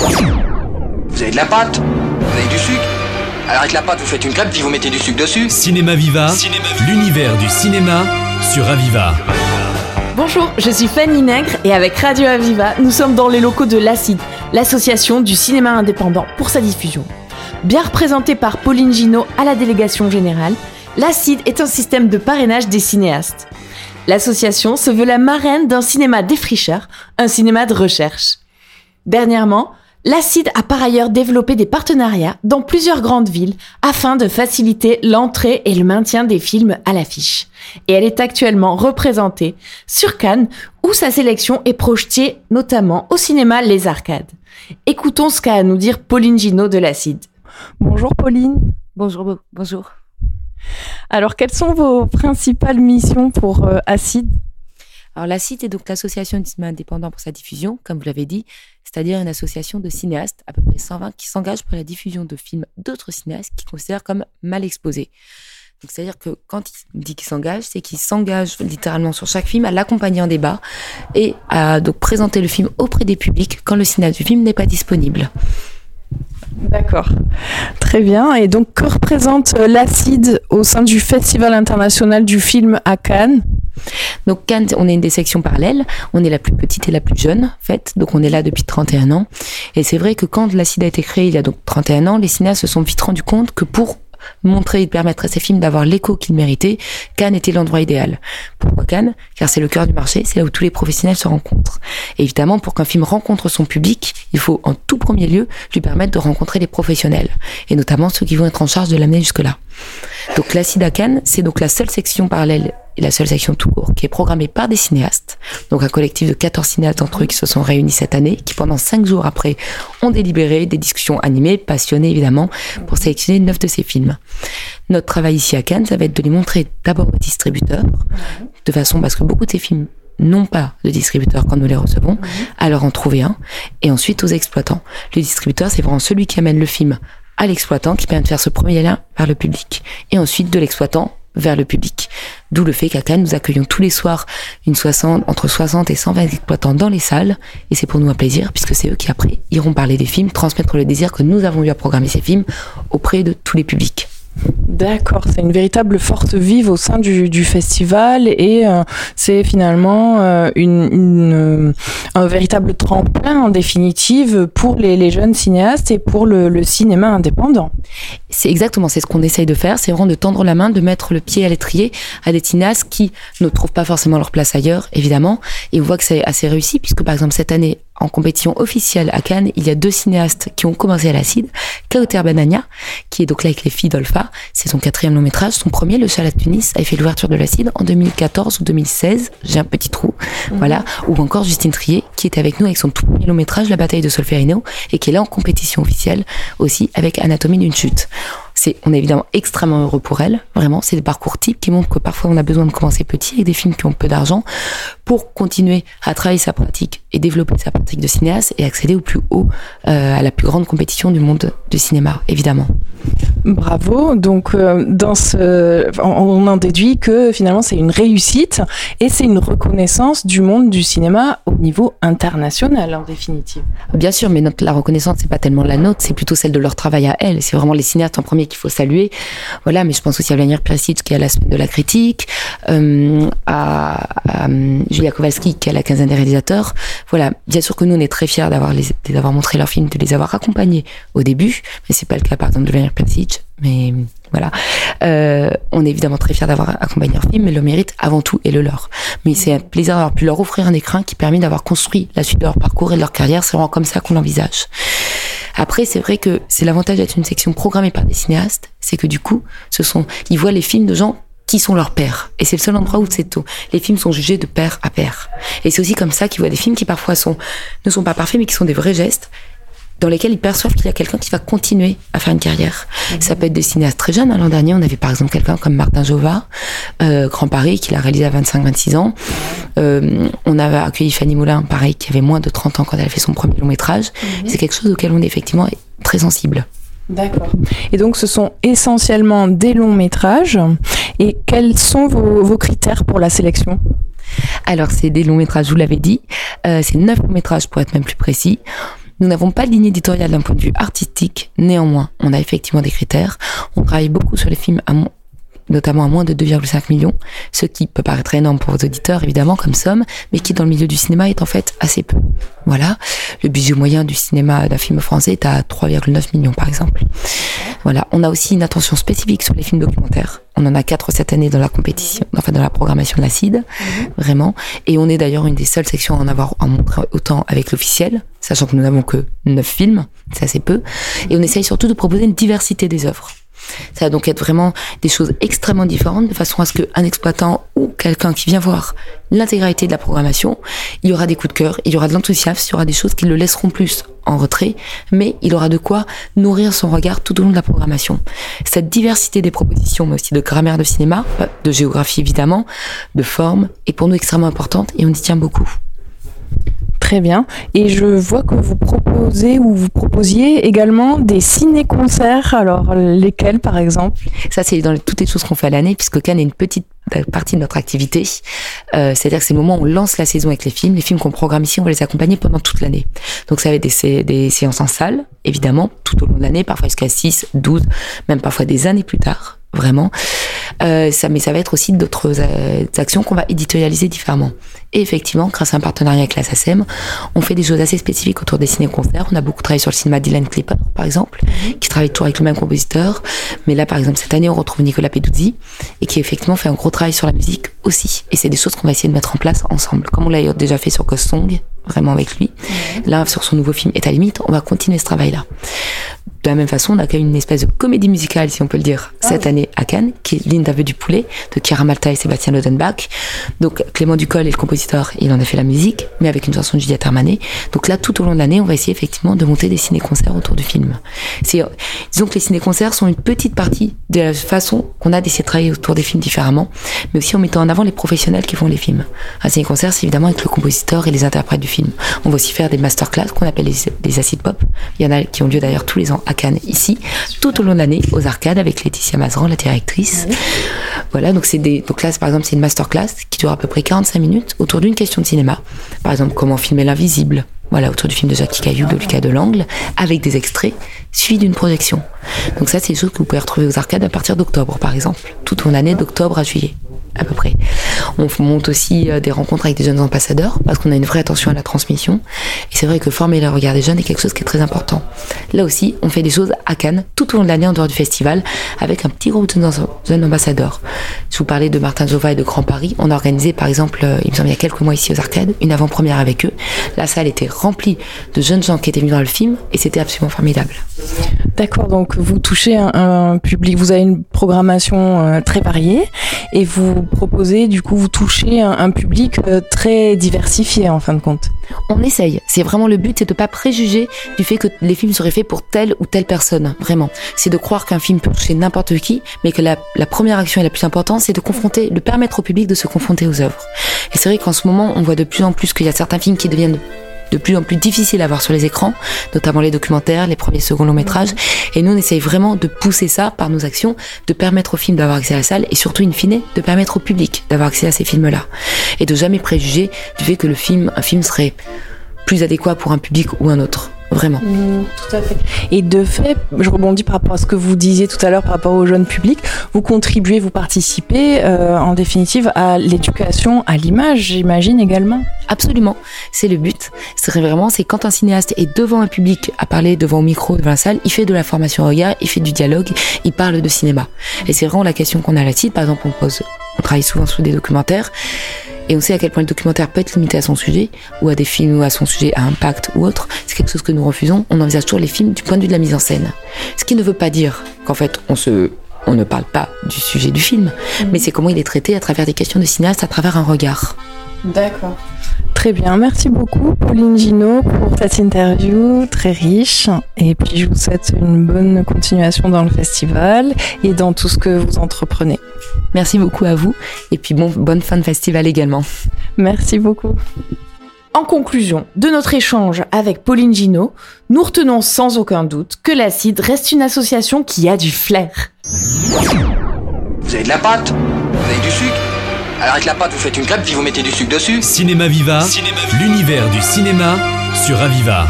Vous avez de la pâte Vous avez du sucre Alors avec la pâte, vous faites une crêpe puis vous mettez du sucre dessus Cinéma Viva, l'univers du cinéma sur Aviva. Bonjour, je suis Fanny Nègre et avec Radio Aviva, nous sommes dans les locaux de l'ACID, l'association du cinéma indépendant pour sa diffusion. Bien représentée par Pauline Ginaud à la délégation générale, l'ACID est un système de parrainage des cinéastes. L'association se veut la marraine d'un cinéma défricheur, un cinéma de recherche. Dernièrement, l'ACID a par ailleurs développé des partenariats dans plusieurs grandes villes afin de faciliter l'entrée et le maintien des films à l'affiche. Et elle est actuellement représentée sur Cannes où sa sélection est projetée notamment au cinéma Les Arcades. Écoutons ce qu'a à nous dire Pauline Ginaud de l'ACID. Bonjour Pauline. Bonjour, bonjour. Alors, quelles sont vos principales missions pour euh, ACID Alors, l'ACID est donc l'association du cinéma indépendant pour sa diffusion, comme vous l'avez dit, c'est-à-dire une association de cinéastes, à peu près 120, qui s'engagent pour la diffusion de films d'autres cinéastes qu'ils considèrent comme mal exposés. C'est-à-dire que quand il dit qu'il s'engage, c'est qu'il s'engage littéralement sur chaque film à l'accompagner en débat et à donc présenter le film auprès des publics quand le cinéaste du film n'est pas disponible. D'accord. Très bien. Et donc, que représente euh, l'ACID au sein du Festival international du film à Cannes? Donc Cannes, on est une des sections parallèles. On est la plus petite et la plus jeune, en fait. Donc on est là depuis 31 ans. Et c'est vrai que quand l'ACID a été créé il y a donc 31 ans, les cinéastes se sont vite rendus compte que pour montrer et permettre à ces films d'avoir l'écho qu'ils méritaient, Cannes était l'endroit idéal. Pourquoi Cannes? Car c'est le cœur du marché, c'est là où tous les professionnels se rencontrent. Et évidemment, pour qu'un film rencontre son public, il faut en tout premier lieu lui permettre de rencontrer les professionnels, et notamment ceux qui vont être en charge de l'amener jusque-là. Donc l'Acide à Cannes, c'est donc la seule section parallèle et la seule section tout court qui est programmée par des cinéastes. Donc un collectif de 14 cinéastes d'entre eux qui se sont réunis cette année, qui pendant 5 jours après ont délibéré des discussions animées, passionnées évidemment, pour sélectionner 9 de ces films. Notre travail ici à Cannes, ça va être de les montrer d'abord aux distributeurs, de façon parce que beaucoup de ces films n'ont pas de distributeur quand nous les recevons, à leur en trouver un, et ensuite aux exploitants. Le distributeur, c'est vraiment celui qui amène le film à l'exploitant, qui permet de faire ce premier lien vers le public, et ensuite de l'exploitant vers le public. D'où le fait qu'à Cannes, nous accueillons tous les soirs une 60, entre 60 et 120 exploitants dans les salles. Et c'est pour nous un plaisir, puisque c'est eux qui après iront parler des films, transmettre le désir que nous avons eu à programmer ces films auprès de tous les publics. D'accord, c'est une véritable force vive au sein du, festival et euh, c'est finalement euh, une, euh, un véritable tremplin en définitive pour les, jeunes cinéastes et pour le, cinéma indépendant. C'est exactement, c'est ce qu'on essaye de faire, c'est vraiment de tendre la main, de mettre le pied à l'étrier à des cinéastes qui ne trouvent pas forcément leur place ailleurs, évidemment, et on voit que c'est assez réussi puisque par exemple cette année en compétition officielle à Cannes, il y a deux cinéastes qui ont commencé à l'acide. Kauter Benania, qui est donc là avec les filles d'Olfa, c'est son quatrième long métrage. Son premier, Le Chat à Tunis, a fait l'ouverture de l'acide en 2014 ou 2016. J'ai un petit trou. Mhm. Voilà. Ou encore Justine Trier, qui était avec nous avec son tout premier long métrage, La bataille de Solferino, et qui est là en compétition officielle aussi avec Anatomie d'une chute. C'est, on est évidemment extrêmement heureux pour elle. Vraiment, c'est des parcours types qui montrent que parfois on a besoin de commencer petit avec des films qui ont peu d'argent pour continuer à travailler sa pratique et développer sa pratique de cinéaste et accéder au plus haut, euh, à la plus grande compétition du monde du cinéma, évidemment. Bravo. Donc, euh, dans ce, on en déduit que finalement c'est une réussite et c'est une reconnaissance du monde du cinéma au niveau international, en définitive. Bien sûr, mais notre, la reconnaissance c'est pas tellement la nôtre, c'est plutôt celle de leur travail à elles. C'est vraiment les cinéastes en premier qu'il faut saluer. Voilà, mais je pense aussi à Vladimir Perisic qui a la semaine de la critique, euh, à, Julia Kowalski qui a la quinzaine des réalisateurs. Voilà, bien sûr que nous on est très fiers d'avoir les, d'avoir montré leurs films, de les avoir accompagnés au début, mais c'est pas le cas par exemple de Vladimir Perisic. Mais voilà, euh, on est évidemment très fiers d'avoir accompagné leur film, mais le mérite avant tout est le leur. Mais c'est un plaisir d'avoir pu leur offrir un écrin qui permet d'avoir construit la suite de leur parcours et de leur carrière. C'est vraiment comme ça qu'on l'envisage. Après, c'est vrai que c'est l'avantage d'être une section programmée par des cinéastes, c'est que du coup, ce sont, ils voient les films de gens qui sont leurs pères. Et c'est le seul endroit où c'est tout. Les films sont jugés de père à père. Et c'est aussi comme ça qu'ils voient des films qui parfois sont, ne sont pas parfaits, mais qui sont des vrais gestes dans lesquels ils perçoivent qu'il y a quelqu'un qui va continuer à faire une carrière. Mhm. Ça peut être des cinéastes très jeunes. L'an dernier, on avait par exemple quelqu'un comme Martin Jova, euh, Grand Paris, qui l'a réalisé à 25-26 ans. Euh, on avait accueilli Fanny Moulin, pareil, qui avait moins de 30 ans quand elle a fait son premier long métrage. Mhm. C'est quelque chose auquel on est effectivement très sensible. D'accord. Et donc, ce sont essentiellement des longs métrages. Et quels sont vos, vos critères pour la sélection? Alors, c'est des longs métrages, je vous l'avez dit. Euh, c'est neuf longs métrages pour être même plus précis. Nous n'avons pas de ligne éditoriale d'un point de vue artistique. Néanmoins, on a effectivement des critères. On travaille beaucoup sur les films à, notamment à moins de 2,5 millions, ce qui peut paraître énorme pour vos auditeurs, évidemment, comme somme, mais qui dans le milieu du cinéma est en fait assez peu. Voilà. Le budget moyen du cinéma d'un film français est à 3,9 millions, par exemple. Voilà. On a aussi une attention spécifique sur les films documentaires. On en a quatre cette année dans la compétition, enfin dans la programmation de la CID, mhm. vraiment. Et on est d'ailleurs une des seules sections à en avoir à montrer autant avec l'officiel, sachant que nous n'avons que neuf films, c'est assez peu. Et on essaye surtout de proposer une diversité des œuvres. Ça va donc être vraiment des choses extrêmement différentes de façon à ce qu'un exploitant ou quelqu'un qui vient voir l'intégralité de la programmation, il y aura des coups de cœur, il y aura de l'enthousiasme, il y aura des choses qui le laisseront plus en retrait, mais il aura de quoi nourrir son regard tout au long de la programmation. Cette diversité des propositions, mais aussi de grammaire de cinéma, euh, de géographie évidemment, de forme, est pour nous extrêmement importante et on y tient beaucoup. Très bien. Et je vois que vous proposez ou vous proposiez également des ciné-concerts. Alors, lesquels, par exemple? Ça, c'est dans toutes les choses qu'on fait à l'année, puisque Cannes est une petite partie de notre activité. Euh, C'est-à-dire que c'est le moment où on lance la saison avec les films. Les films qu'on programme ici, on va les accompagner pendant toute l'année. Donc ça va être des, des séances en salle, évidemment, tout au long de l'année, parfois jusqu'à 6, 12, même parfois des années plus tard vraiment. Euh, ça, mais ça va être aussi d'autres euh, actions qu'on va éditorialiser différemment. Et effectivement, grâce à un partenariat avec la SACEM, on fait des choses assez spécifiques autour des ciné-concerts. On a beaucoup travaillé sur le cinéma Dylan Clipper, par exemple, qui travaille toujours avec le même compositeur. Mais là, par exemple, cette année, on retrouve Nicolas Peduzzi, et qui effectivement fait un gros travail sur la musique aussi. Et c'est des choses qu'on va essayer de mettre en place ensemble, comme on l'a déjà fait sur Ghost Song, vraiment avec lui. Là, sur son nouveau film Et à limite, on va continuer ce travail-là. De la même façon, on a une espèce de comédie musicale, si on peut le dire, ah cette année à Cannes, qui est Linda du poulet, de Chiara Malta et Sébastien Lodenbach. Donc, Clément Ducol est le compositeur, il en a fait la musique, mais avec une chanson de Juliette Armanet. Donc là, tout au long de l'année, on va essayer effectivement de monter des ciné-concerts autour du film. C'est, disons que les ciné-concerts sont une petite partie de la façon qu'on a d'essayer de travailler autour des films différemment, mais aussi en mettant en avant les professionnels qui font les films. Un ciné-concert, c'est évidemment avec le compositeur et les interprètes du film. On va aussi faire des masterclass qu'on appelle les, des acid pop. Il y en a qui ont lieu d'ailleurs tous les ans à Cannes ici, tout au long de l'année, aux arcades avec Laetitia Mazran, la directrice. Voilà, donc c'est des donc là par exemple c'est une masterclass qui dure à peu près 45 minutes autour d'une question de cinéma. Par exemple, comment filmer l'invisible. Voilà, autour du film de Jacques Caillou, de Lucas Delangle, avec des extraits, suivis d'une projection. Donc ça, c'est des choses que vous pouvez retrouver aux arcades à partir d'octobre, par exemple, tout au long de l'année, d'octobre à juillet à peu près. On monte aussi euh, des rencontres avec des jeunes ambassadeurs parce qu'on a une vraie attention à la transmission. Et c'est vrai que former le regard des jeunes est quelque chose qui est très important. Là aussi, on fait des choses à Cannes tout au long de l'année en dehors du festival avec un petit groupe de jeunes ambassadeurs. Je vous parlais de Martin Zova et de Grand Paris. On a organisé par exemple, euh, il me semble il y a quelques mois ici aux arcades, une avant-première avec eux. La salle était remplie de jeunes gens qui étaient venus dans le film et c'était absolument formidable. D'accord, donc vous touchez un, public, vous avez une programmation euh, très variée et vous proposez, du coup, vous touchez un, public euh, très diversifié en fin de compte. On essaye. C'est vraiment le but, c'est de pas préjuger du fait que les films seraient faits pour telle ou telle personne. Vraiment. C'est de croire qu'un film peut toucher n'importe qui, mais que la, la première action et la plus importante, c'est de confronter, de permettre au public de se confronter aux œuvres. Et c'est vrai qu'en ce moment, on voit de plus en plus qu'il y a certains films qui deviennent de plus en plus difficile à voir sur les écrans, notamment les documentaires, les premiers seconds longs métrages. Et nous, on essaye vraiment de pousser ça par nos actions, de permettre aux films d'avoir accès à la salle et surtout, in fine, de permettre au public d'avoir accès à ces films-là. Et de jamais préjuger du fait que le film, un film serait plus adéquat pour un public ou un autre vraiment. Mmh, tout à fait. Et de fait, je rebondis par rapport à ce que vous disiez tout à l'heure par rapport au jeune public, vous contribuez, vous participez euh, en définitive à l'éducation, à l'image, j'imagine également. Absolument, c'est le but. C'est vraiment, c'est quand un cinéaste est devant un public à parler devant un micro, devant la salle, il fait de la formation regard, il fait du dialogue, il parle de cinéma. Et c'est vraiment la question qu'on a là site. Par exemple, on pose, on travaille souvent sur des documentaires. Et on sait à quel point le documentaire peut être limité à son sujet, ou à des films ou à son sujet à impact ou autre. C'est quelque chose que nous refusons. On envisage toujours les films du point de vue de la mise en scène. Ce qui ne veut pas dire qu'en fait, on se, on ne parle pas du sujet du film, mm. mais c'est comment il est traité à travers des questions de cinéaste, à travers un regard. D'accord. Très bien, merci beaucoup Pauline Gino pour cette interview très riche et puis je vous souhaite une bonne continuation dans le festival et dans tout ce que vous entreprenez. Merci beaucoup à vous et puis bon, bonne fin de festival également. Merci beaucoup. En conclusion de notre échange avec Pauline Gino, nous retenons sans aucun doute que l'Acide reste une association qui a du flair. Vous avez de la pâte Vous avez du sucre alors avec la pâte, vous faites une crêpe, puis vous mettez du sucre dessus. Cinéma Viva, l'univers du cinéma sur Aviva.